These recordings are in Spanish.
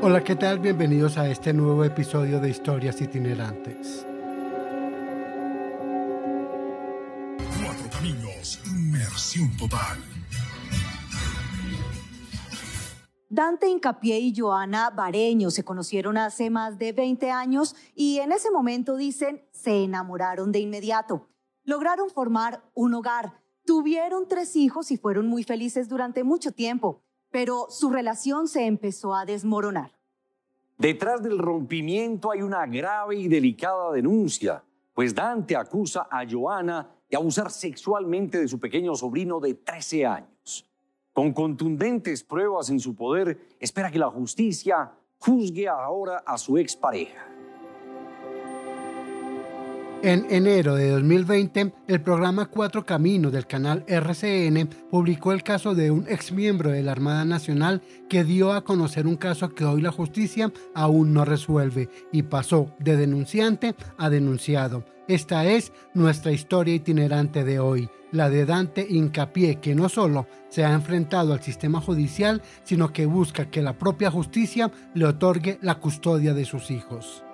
Hola, ¿qué tal? Bienvenidos a este nuevo episodio de Historias Itinerantes. Cuatro Caminos, inmersión total. Dante Incapié y Joana Bareño se conocieron hace más de 20 años y en ese momento, dicen, se enamoraron de inmediato. Lograron formar un hogar, tuvieron tres hijos y fueron muy felices durante mucho tiempo, pero su relación se empezó a desmoronar. Detrás del rompimiento hay una grave y delicada denuncia, pues Dante acusa a Joana de abusar sexualmente de su pequeño sobrino de 13 años. Con contundentes pruebas en su poder, espera que la justicia juzgue ahora a su expareja. En enero de 2020, el programa Cuatro Caminos del canal RCN publicó el caso de un exmiembro de la Armada Nacional que dio a conocer un caso que hoy la justicia aún no resuelve y pasó de denunciante a denunciado. Esta es nuestra historia itinerante de hoy, la de Dante Incapié, que no solo se ha enfrentado al sistema judicial, sino que busca que la propia justicia le otorgue la custodia de sus hijos.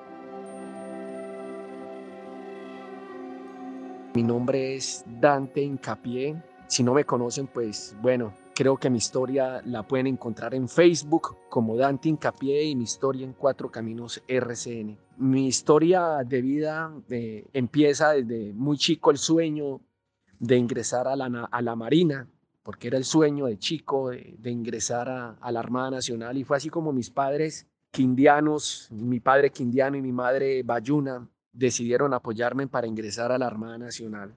Mi nombre es Dante Incapié. Si no me conocen, pues bueno, creo que mi historia la pueden encontrar en Facebook como Dante Incapié y mi historia en Cuatro Caminos RCN. Mi historia de vida eh, empieza desde muy chico el sueño de ingresar a la, Marina, porque era el sueño de chico de, ingresar a, a la Armada Nacional y fue así como mis padres quindianos, mi padre quindiano y mi madre bayuna, decidieron apoyarme para ingresar a la Armada Nacional.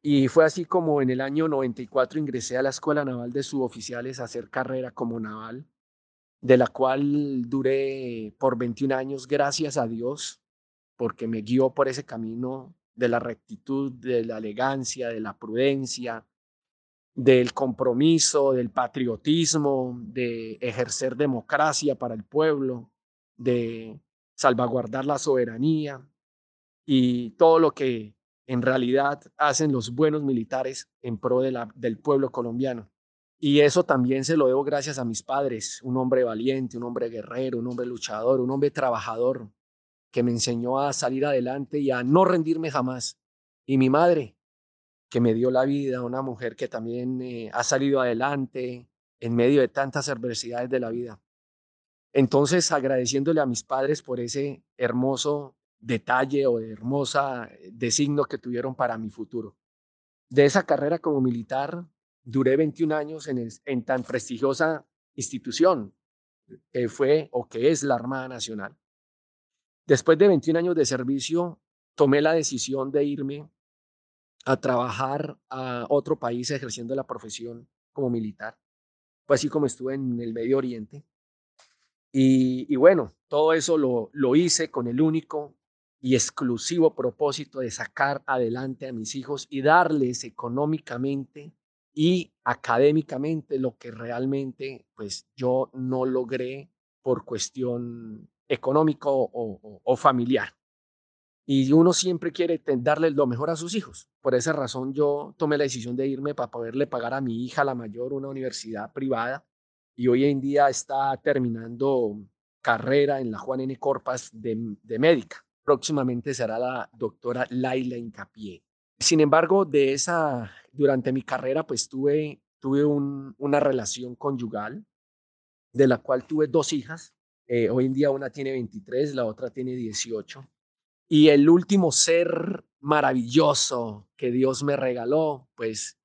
Y fue así como en el año 94 ingresé a la Escuela Naval de Suboficiales a hacer carrera como naval, de la cual duré por 21 años, gracias a Dios, porque me guió por ese camino de la rectitud, de la elegancia, de la prudencia, del compromiso, del patriotismo, de ejercer democracia para el pueblo, de salvaguardar la soberanía y todo lo que en realidad hacen los buenos militares en pro de la, del pueblo colombiano. Y eso también se lo debo gracias a mis padres, un hombre valiente, un hombre guerrero, un hombre luchador, un hombre trabajador, que me enseñó a salir adelante y a no rendirme jamás. Y mi madre, que me dio la vida, una mujer que también eh, ha salido adelante en medio de tantas adversidades de la vida. Entonces, agradeciéndole a mis padres por ese hermoso detalle o hermosa eh, designo que tuvieron para mi futuro. De esa carrera como militar, duré 21 años en, en tan prestigiosa institución que fue o que es la Armada Nacional. Después de 21 años de servicio, tomé la decisión de irme a trabajar a otro país ejerciendo la profesión como militar. Fue así como estuve en el Medio Oriente. Y, bueno, todo eso lo, lo hice con el único y exclusivo propósito de sacar adelante a mis hijos y darles económicamente y académicamente lo que realmente pues yo no logré por cuestión económico o, o, o familiar. Y uno siempre quiere darle lo mejor a sus hijos. Por esa razón yo tomé la decisión de irme para poderle pagar a mi hija, la mayor, una universidad privada. Y hoy en día está terminando carrera en la Juan N. Corpas de, de médica. Próximamente será la doctora Laila Incapié. Sin embargo, de esa, durante mi carrera, pues tuve, tuve un, una relación conyugal, de la cual tuve dos hijas. Eh, hoy en día una tiene 23, la otra tiene 18. Y el último ser maravilloso que Dios me regaló, pues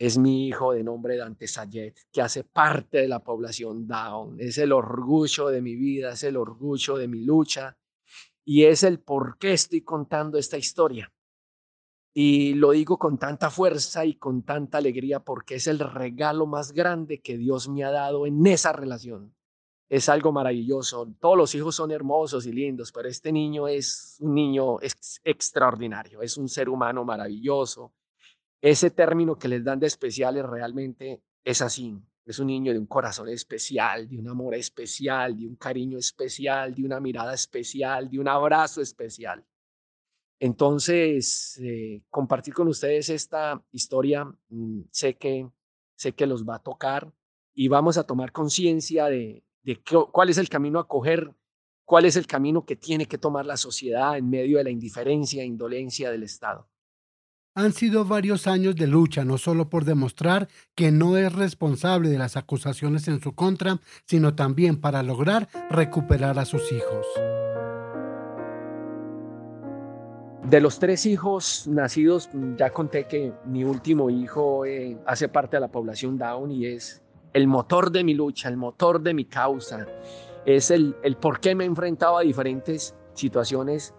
es mi hijo de nombre Dante Sayet, que hace parte de la población Down. Es el orgullo de mi vida, es el orgullo de mi lucha y es el por qué estoy contando esta historia. Y lo digo con tanta fuerza y con tanta alegría porque es el regalo más grande que Dios me ha dado en esa relación. Es algo maravilloso. Todos los hijos son hermosos y lindos, pero este niño es un niño extraordinario, es un ser humano maravilloso. Ese término que les dan de especiales realmente es así. Es un niño de un corazón especial, de un amor especial, de un cariño especial, de una mirada especial, de un abrazo especial. Entonces, eh, compartir con ustedes esta historia, mm, sé, que, sé que los va a tocar y vamos a tomar conciencia de, de cuál es el camino a coger, cuál es el camino que tiene que tomar la sociedad en medio de la indiferencia e indolencia del Estado. Han sido varios años de lucha, no solo por demostrar que no es responsable de las acusaciones en su contra, sino también para lograr recuperar a sus hijos. De los tres hijos nacidos, ya conté que mi último hijo eh, hace parte de la población Down y es el motor de mi lucha, el motor de mi causa. Es el, el por qué me he enfrentado a diferentes situaciones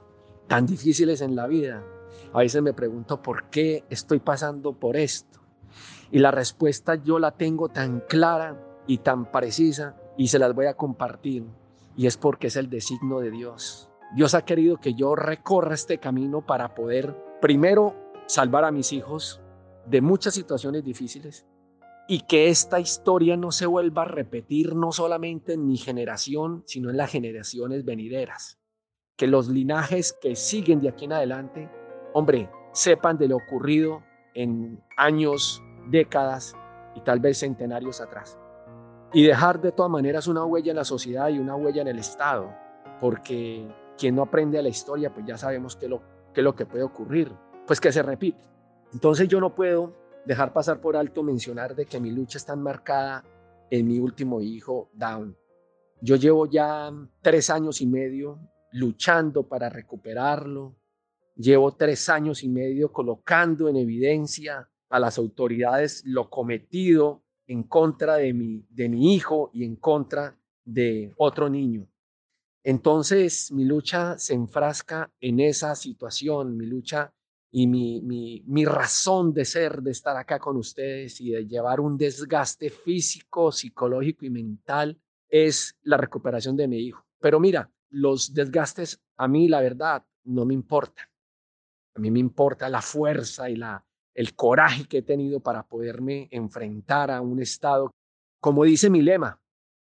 tan difíciles en la vida. A veces me pregunto por qué estoy pasando por esto. Y la respuesta yo la tengo tan clara y tan precisa y se las voy a compartir. Y es porque es el designo de Dios. Dios ha querido que yo recorra este camino para poder, primero, salvar a mis hijos de muchas situaciones difíciles y que esta historia no se vuelva a repetir no solamente en mi generación, sino en las generaciones venideras. Que los linajes que siguen de aquí en adelante, hombre, sepan de lo ocurrido en años, décadas y tal vez centenarios atrás. Y dejar de todas maneras una huella en la sociedad y una huella en el Estado, porque quien no aprende a la historia, pues ya sabemos qué, lo, qué es lo que puede ocurrir, pues que se repite. Entonces yo no puedo dejar pasar por alto mencionar de que mi lucha está enmarcada en mi último hijo, Down. Yo llevo ya tres años y medio luchando para recuperarlo. Llevo tres años y medio colocando en evidencia a las autoridades lo cometido en contra de mi, de mi hijo y en contra de otro niño. Entonces mi lucha se enfrasca en esa situación, mi lucha y mi, mi, mi, razón de ser, de estar acá con ustedes y de llevar un desgaste físico, psicológico y mental es la recuperación de mi hijo. Pero mira, los desgastes a mí la verdad no me importan. A mí me importa la fuerza y la, el coraje que he tenido para poderme enfrentar a un estado, como dice mi lema,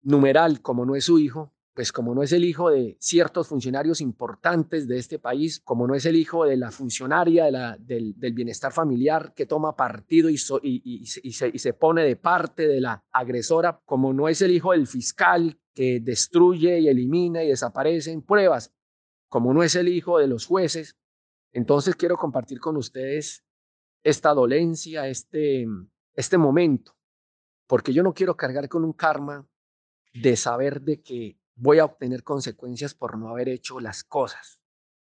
numeral, como no es su hijo, pues como no es el hijo de ciertos funcionarios importantes de este país, como no es el hijo de la funcionaria del, bienestar familiar que toma partido y, y, se, y se pone de parte de la agresora, como no es el hijo del fiscal que destruye y elimina y desaparece en pruebas, como no es el hijo de los jueces, entonces quiero compartir con ustedes esta dolencia, este, este momento, porque yo no quiero cargar con un karma de saber de que voy a obtener consecuencias por no haber hecho las cosas.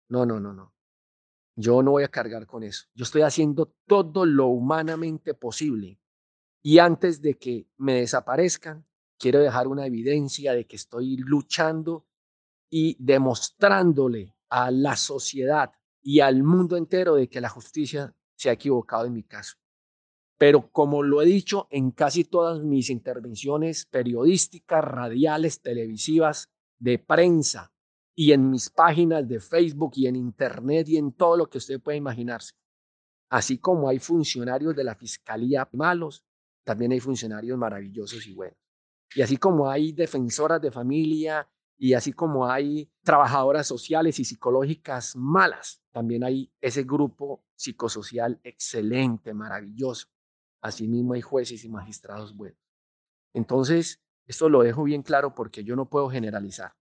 No, no, no, no. Yo no voy a cargar con eso. Yo estoy haciendo todo lo humanamente posible. Y antes de que me desaparezcan, quiero dejar una evidencia de que estoy luchando y demostrándole a la sociedad y al mundo entero de que la justicia se ha equivocado en mi caso. Pero como lo he dicho en casi todas mis intervenciones periodísticas, radiales, televisivas, de prensa y en mis páginas de Facebook y en Internet y en todo lo que usted pueda imaginarse. Así como hay funcionarios de la Fiscalía malos, también hay funcionarios maravillosos y buenos. Y así como hay defensoras de familia y así como hay trabajadoras sociales y psicológicas malas, también hay ese grupo psicosocial excelente, maravilloso. Asimismo hay jueces y magistrados buenos. Entonces, esto lo dejo bien claro porque yo no puedo generalizar.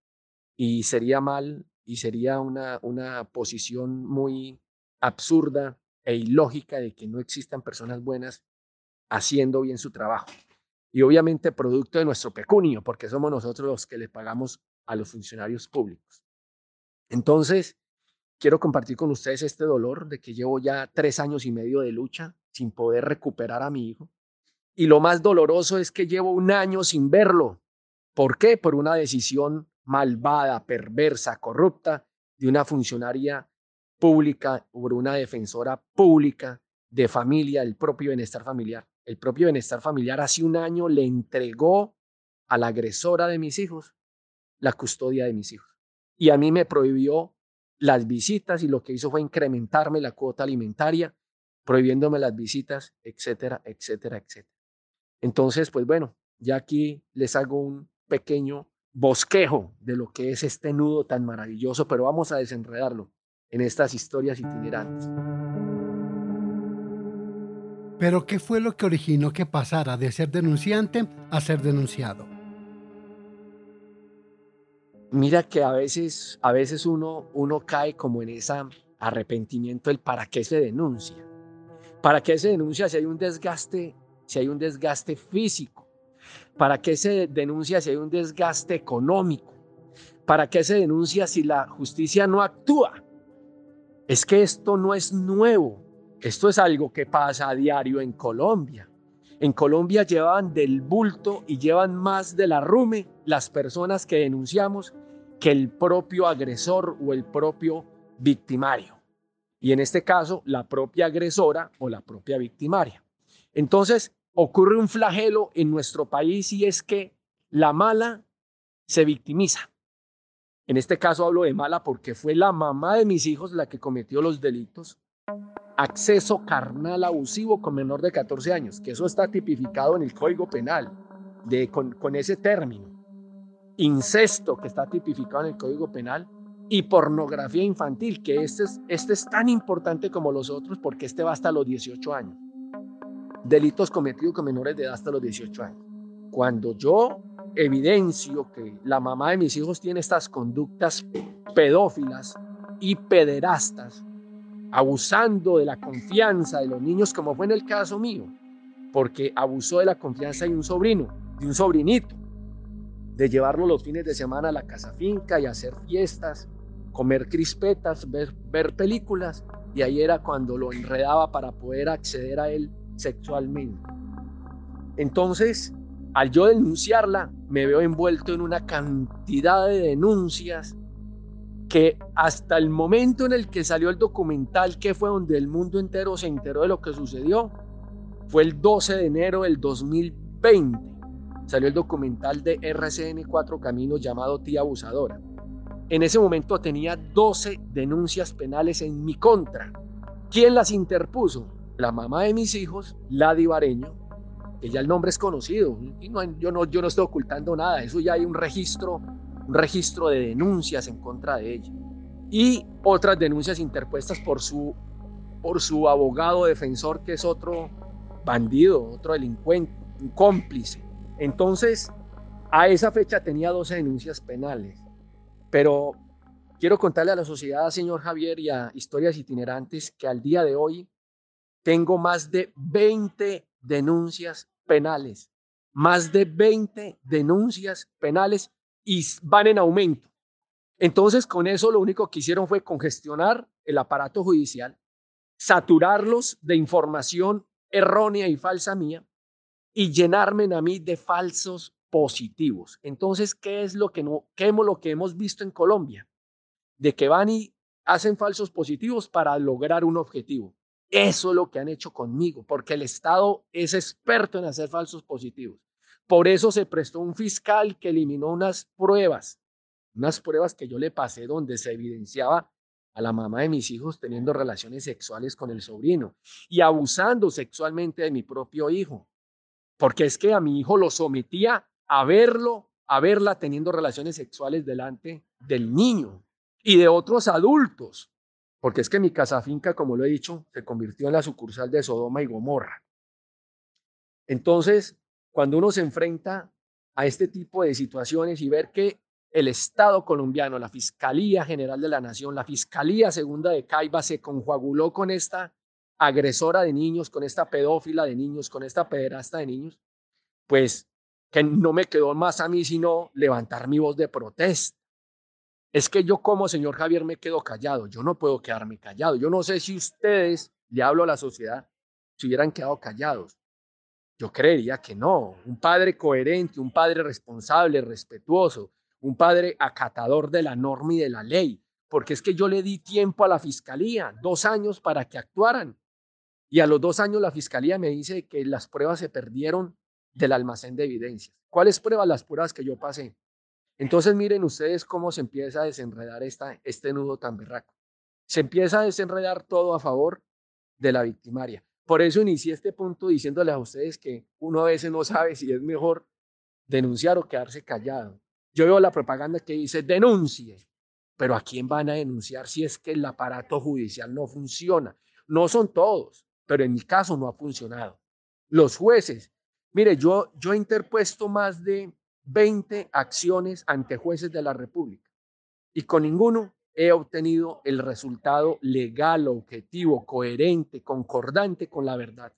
Y sería mal y sería una, una posición muy absurda e ilógica de que no existan personas buenas haciendo bien su trabajo. Y obviamente producto de nuestro pecunio, porque somos nosotros los que le pagamos a los funcionarios públicos. Entonces, quiero compartir con ustedes este dolor de que llevo ya tres años y medio de lucha sin poder recuperar a mi hijo. Y lo más doloroso es que llevo un año sin verlo. ¿Por qué? Por una decisión malvada, perversa, corrupta de una funcionaria pública, por una defensora pública de familia, el propio bienestar familiar. El propio bienestar familiar hace un año le entregó a la agresora de mis hijos la custodia de mis hijos. Y a mí me prohibió las visitas y lo que hizo fue incrementarme la cuota alimentaria, prohibiéndome las visitas, etcétera, etcétera, etcétera. Entonces, pues bueno, ya aquí les hago un pequeño bosquejo de lo que es este nudo tan maravilloso, pero vamos a desenredarlo en estas historias itinerantes. Pero ¿qué fue lo que originó que pasara de ser denunciante a ser denunciado? Mira que a veces, a veces uno, uno cae como en ese arrepentimiento el para qué se denuncia. ¿Para qué se denuncia si hay un desgaste, si hay un desgaste físico? ¿Para qué se denuncia si hay un desgaste económico? ¿Para qué se denuncia si la justicia no actúa? Es que esto no es nuevo. Esto es algo que pasa a diario en Colombia. En Colombia llevan del bulto y llevan más de la rume las personas que denunciamos que el propio agresor o el propio victimario. Y en este caso, la propia agresora o la propia victimaria. Entonces, ocurre un flagelo en nuestro país y es que la mala se victimiza. En este caso hablo de mala porque fue la mamá de mis hijos la que cometió los delitos acceso carnal abusivo con menor de 14 años, que eso está tipificado en el Código Penal, de, con, con ese término. Incesto, que está tipificado en el Código Penal, y pornografía infantil, que este es, este es tan importante como los otros porque este va hasta los 18 años. Delitos cometidos con menores de edad hasta los 18 años. Cuando yo evidencio que la mamá de mis hijos tiene estas conductas pedófilas y pederastas, abusando de la confianza de los niños, como fue en el caso mío, porque abusó de la confianza de un sobrino, de un sobrinito, de llevarlo los fines de semana a la casa finca y hacer fiestas, comer crispetas, ver, ver películas, y ahí era cuando lo enredaba para poder acceder a él sexualmente. Entonces, al yo denunciarla, me veo envuelto en una cantidad de denuncias que hasta el momento en el que salió el documental, que fue donde el mundo entero se enteró de lo que sucedió, fue el 12 de enero del 2020. Salió el documental de RCN Cuatro Caminos llamado Tía Abusadora. En ese momento tenía 12 denuncias penales en mi contra. ¿Quién las interpuso? La mamá de mis hijos, Ladi Bareño, que ya el nombre es conocido. Y no, yo, no, yo no estoy ocultando nada, eso ya hay un registro un registro de denuncias en contra de ella. Y otras denuncias interpuestas por su, por su abogado defensor, que es otro bandido, otro delincuente, un cómplice. Entonces, a esa fecha tenía 12 denuncias penales, pero quiero contarle a la sociedad, señor Javier, y a historias itinerantes que al día de hoy tengo más de 20 denuncias penales, más de 20 denuncias penales y van en aumento. Entonces, con eso lo único que hicieron fue congestionar el aparato judicial, saturarlos de información errónea y falsa mía y llenarme a mí de falsos positivos. Entonces, ¿qué es lo que, no, qué es lo que hemos visto en Colombia? De que van y hacen falsos positivos para lograr un objetivo. Eso es lo que han hecho conmigo, porque el Estado es experto en hacer falsos positivos. Por eso se prestó un fiscal que eliminó unas pruebas, unas pruebas que yo le pasé donde se evidenciaba a la mamá de mis hijos teniendo relaciones sexuales con el sobrino y abusando sexualmente de mi propio hijo. Porque es que a mi hijo lo sometía a verlo, a verla teniendo relaciones sexuales delante del niño y de otros adultos. Porque es que mi casa finca, como lo he dicho, se convirtió en la sucursal de Sodoma y Gomorra. Entonces, cuando uno se enfrenta a este tipo de situaciones y ver que el Estado colombiano, la Fiscalía General de la Nación, la Fiscalía Segunda de Caiba se conjuaguló con esta agresora de niños, con esta pedófila de niños, con esta pederasta de niños, pues que no me quedó más a mí sino levantar mi voz de protesta. Es que yo como señor Javier me quedo callado, yo no puedo quedarme callado. Yo no sé si ustedes, le hablo a la sociedad, se hubieran quedado callados. Yo creería que no. Un padre coherente, un padre responsable, respetuoso, un padre acatador de la norma y de la ley, porque es que yo le di tiempo a la fiscalía, dos años para que actuaran. Y a los dos años la fiscalía me dice que las pruebas se perdieron del almacén de evidencias. ¿Cuáles pruebas? Las pruebas que yo pasé. Entonces miren ustedes cómo se empieza a desenredar este nudo tan berraco. Se empieza a desenredar todo a favor de la victimaria. Por eso inicié este punto diciéndole a ustedes que uno a veces no sabe si es mejor denunciar o quedarse callado. Yo veo la propaganda que dice denuncie, pero ¿a quién van a denunciar si es que el aparato judicial no funciona? No son todos, pero en mi caso no ha funcionado. Los jueces, mire, yo, yo he interpuesto más de 20 acciones ante jueces de la República y con ninguno he obtenido el resultado legal, objetivo, coherente, concordante con la verdad.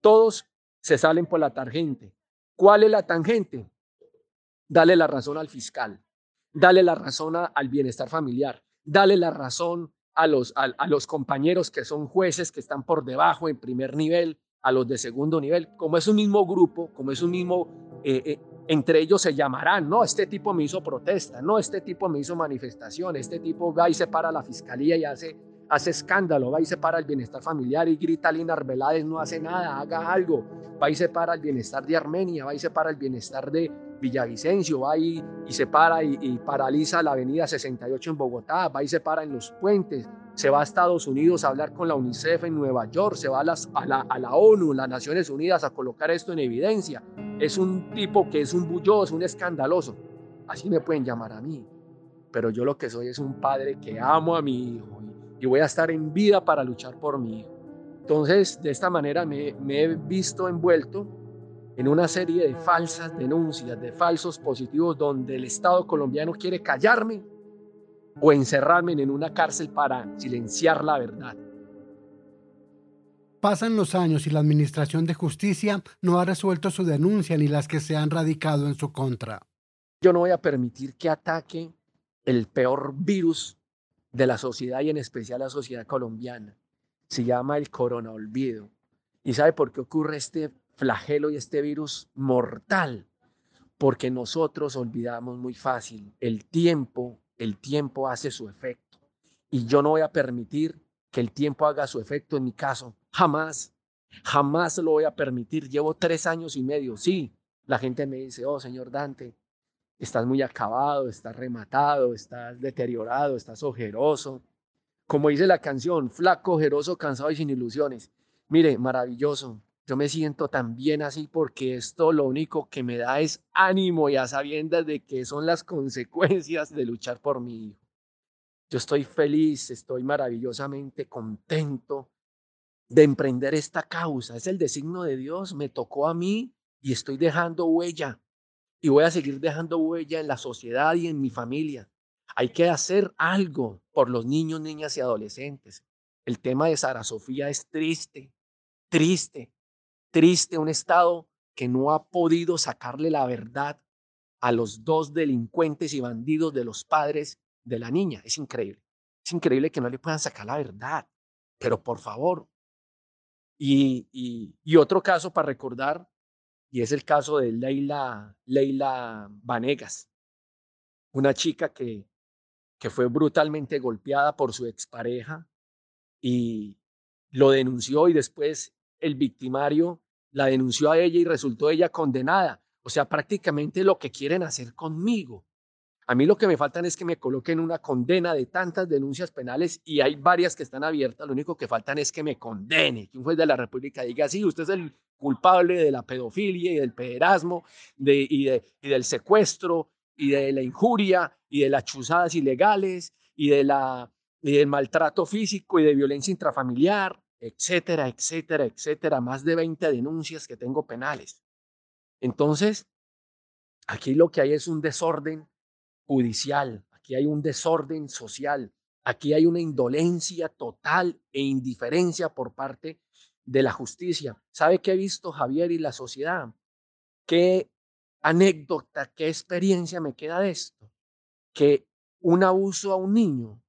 Todos se salen por la tangente. ¿Cuál es la tangente? Dale la razón al fiscal, dale la razón al bienestar familiar, dale la razón a los, a, los compañeros que son jueces que están por debajo en primer nivel, a los de segundo nivel. Como es un mismo grupo, como es un mismo eh, eh, entre ellos se llamarán, no, este tipo me hizo protesta, no, este tipo me hizo manifestación, este tipo va y se para la fiscalía y hace, hace escándalo, va y se para el bienestar familiar y grita Lina Arbeláez, no hace nada, haga algo, va y se para el bienestar de Armenia, va y se para el bienestar de Villavicencio, va y, y se para y, paraliza la avenida 68 en Bogotá, va y se para en los puentes, se va a Estados Unidos a hablar con la UNICEF en Nueva York, se va a, la, a la ONU, las Naciones Unidas a colocar esto en evidencia. Es un tipo que es un bulloso, un escandaloso. Así me pueden llamar a mí. Pero yo lo que soy es un padre que amo a mi hijo y voy a estar en vida para luchar por mi hijo. Entonces, de esta manera me he visto envuelto en una serie de falsas denuncias, de falsos positivos, donde el Estado colombiano quiere callarme o encerrarme en una cárcel para silenciar la verdad. Pasan los años y la Administración de Justicia no ha resuelto su denuncia ni las que se han radicado en su contra. Yo no voy a permitir que ataque el peor virus de la sociedad y en especial la sociedad colombiana. Se llama el corona olvido. ¿Y sabe por qué ocurre este flagelo y este virus mortal? Porque nosotros olvidamos muy fácil. El tiempo el tiempo hace su efecto. Y yo no voy a permitir que el tiempo haga su efecto en mi caso. Jamás, jamás lo voy a permitir. Llevo tres años y medio. Sí, la gente me dice, oh, señor Dante, estás muy acabado, estás rematado, estás deteriorado, estás ojeroso. Como dice la canción, flaco, ojeroso, cansado y sin ilusiones. Mire, maravilloso. Yo me siento también así porque esto lo único que me da es ánimo y a sabiendas de que son las consecuencias de luchar por mi hijo. Yo estoy feliz, estoy maravillosamente contento de emprender esta causa. Es el designo de Dios, me tocó a mí y estoy dejando huella. Y voy a seguir dejando huella en la sociedad y en mi familia. Hay que hacer algo por los niños, niñas y adolescentes. El tema de Sara Sofía es triste, triste triste, un Estado que no ha podido sacarle la verdad a los dos delincuentes y bandidos de los padres de la niña. Es increíble. Es increíble que no le puedan sacar la verdad. Pero por favor. Y, y, otro caso para recordar, y es el caso de Leila, Leila Vanegas, una chica que, que fue brutalmente golpeada por su expareja y lo denunció y después el victimario la denunció a ella y resultó ella condenada. O sea, prácticamente lo que quieren hacer conmigo. A mí lo que me faltan es que me coloquen una condena de tantas denuncias penales y hay varias que están abiertas. Lo único que faltan es que me condene, que un juez de la República diga, sí, usted es el culpable de la pedofilia y del pederasmo de, y, y del secuestro y de la injuria y de las chuzadas ilegales y, de la, y del maltrato físico y de violencia intrafamiliar etcétera, etcétera, etcétera, más de 20 denuncias que tengo penales. Entonces, aquí lo que hay es un desorden judicial, aquí hay un desorden social, aquí hay una indolencia total e indiferencia por parte de la justicia. ¿Sabe qué he visto Javier y la sociedad? ¿Qué anécdota, qué experiencia me queda de esto? Que un abuso a un niño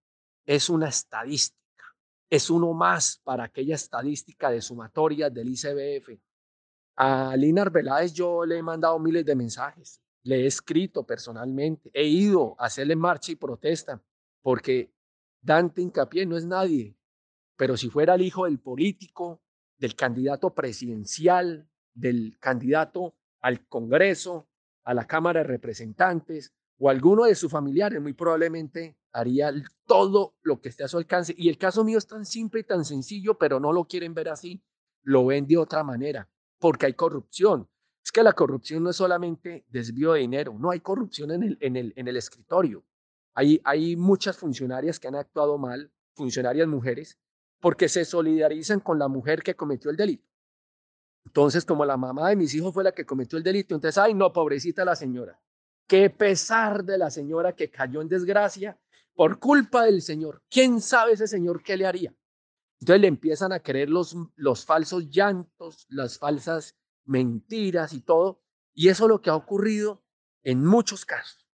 es una estadística es uno más para aquella estadística de sumatoria del ICBF. A Lina Arbeláez yo le he mandado miles de mensajes, le he escrito personalmente, he ido a hacerle marcha y protesta, porque Dante Incapié no es nadie, pero si fuera el hijo del político, del candidato presidencial, del candidato al Congreso, a la Cámara de Representantes o alguno de sus familiares, muy probablemente haría todo lo que esté a su alcance. Y el caso mío es tan simple y tan sencillo, pero no lo quieren ver así, lo ven de otra manera, porque hay corrupción. Es que la corrupción no es solamente desvío de dinero, no hay corrupción en el, en el, en el escritorio. Hay, hay muchas funcionarias que han actuado mal, funcionarias mujeres, porque se solidarizan con la mujer que cometió el delito. Entonces, como la mamá de mis hijos fue la que cometió el delito, entonces, ay, no, pobrecita la señora. Qué pesar de la señora que cayó en desgracia por culpa del Señor. ¿Quién sabe ese Señor qué le haría? Entonces le empiezan a creer los, los falsos llantos, las falsas mentiras y todo. Y eso es lo que ha ocurrido en muchos casos.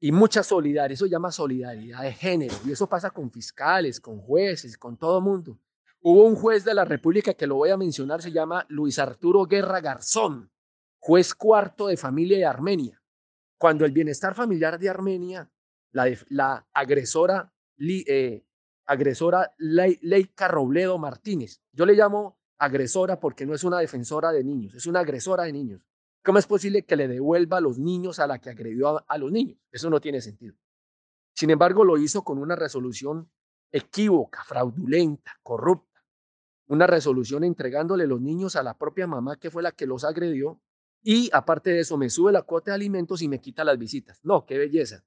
Y mucha solidaridad, eso llama solidaridad de género. Y eso pasa con fiscales, con jueces, con todo mundo. Hubo un juez de la República que lo voy a mencionar, se llama Luis Arturo Guerra Garzón, juez cuarto de familia de Armenia. Cuando el bienestar familiar de Armenia, la, agresora, eh, agresora Leica Robledo Martínez, yo le llamo agresora porque no es una defensora de niños, es una agresora de niños. ¿Cómo es posible que le devuelva a los niños a la que agredió a los niños? Eso no tiene sentido. Sin embargo, lo hizo con una resolución equívoca, fraudulenta, corrupta una resolución entregándole los niños a la propia mamá que fue la que los agredió y aparte de eso me sube la cuota de alimentos y me quita las visitas. No, qué belleza.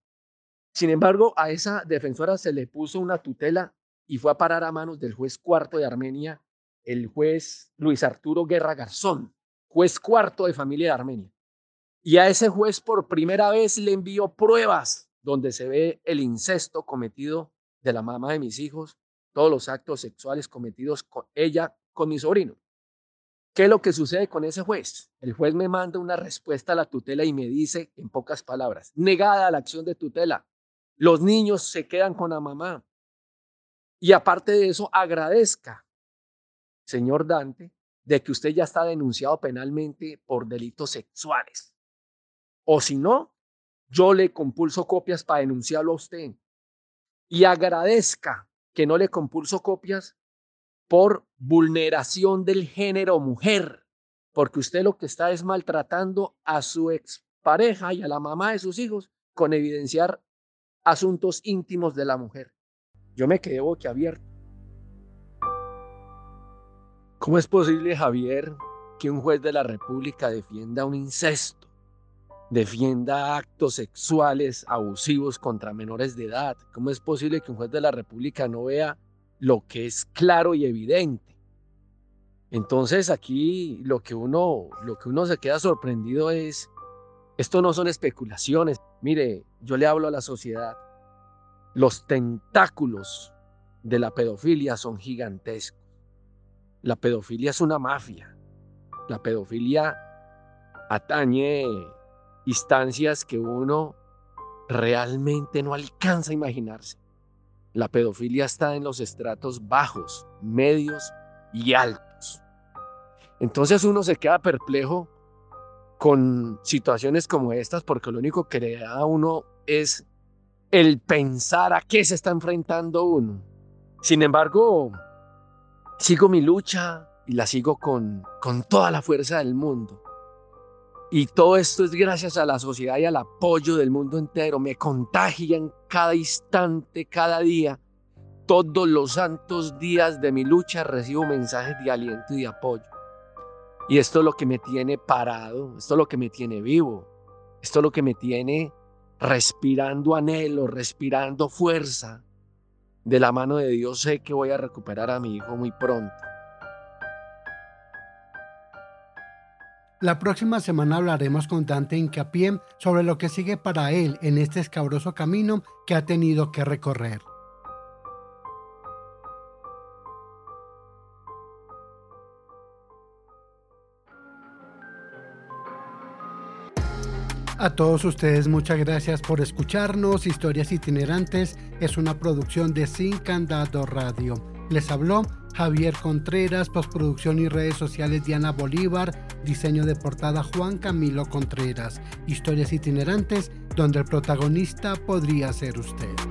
Sin embargo, a esa defensora se le puso una tutela y fue a parar a manos del juez cuarto de Armenia, el juez Luis Arturo Guerra Garzón, juez cuarto de familia de Armenia. Y a ese juez por primera vez le envió pruebas donde se ve el incesto cometido de la mamá de mis hijos todos los actos sexuales cometidos con ella, con mi sobrino. ¿Qué es lo que sucede con ese juez? El juez me manda una respuesta a la tutela y me dice, en pocas palabras, negada la acción de tutela. Los niños se quedan con la mamá. Y aparte de eso, agradezca, señor Dante, de que usted ya está denunciado penalmente por delitos sexuales. O si no, yo le compulso copias para denunciarlo a usted. Y agradezca que no le compulso copias por vulneración del género mujer, porque usted lo que está es maltratando a su expareja y a la mamá de sus hijos con evidenciar asuntos íntimos de la mujer. Yo me quedé boquiabierto. ¿Cómo es posible, Javier, que un juez de la República defienda un incesto? defienda actos sexuales abusivos contra menores de edad. ¿Cómo es posible que un juez de la República no vea lo que es claro y evidente? Entonces aquí lo que uno, lo que uno se queda sorprendido es, esto no son especulaciones. Mire, yo le hablo a la sociedad. Los tentáculos de la pedofilia son gigantescos. La pedofilia es una mafia. La pedofilia atañe instancias que uno realmente no alcanza a imaginarse. La pedofilia está en los estratos bajos, medios y altos. Entonces uno se queda perplejo con situaciones como estas porque lo único que le da a uno es el pensar a qué se está enfrentando uno. Sin embargo, sigo mi lucha y la sigo con, con toda la fuerza del mundo. Y todo esto es gracias a la sociedad y al apoyo del mundo entero. Me contagian cada instante, cada día. Todos los santos días de mi lucha recibo mensajes de aliento y de apoyo. Y esto es lo que me tiene parado, esto es lo que me tiene vivo, esto es lo que me tiene respirando anhelo, respirando fuerza. De la mano de Dios sé que voy a recuperar a mi hijo muy pronto. La próxima semana hablaremos con Dante Incapié sobre lo que sigue para él en este escabroso camino que ha tenido que recorrer. A todos ustedes muchas gracias por escucharnos. Historias itinerantes es una producción de Sin Candado Radio. Les habló Javier Contreras, postproducción y redes sociales Diana Bolívar, diseño de portada Juan Camilo Contreras, historias itinerantes donde el protagonista podría ser usted.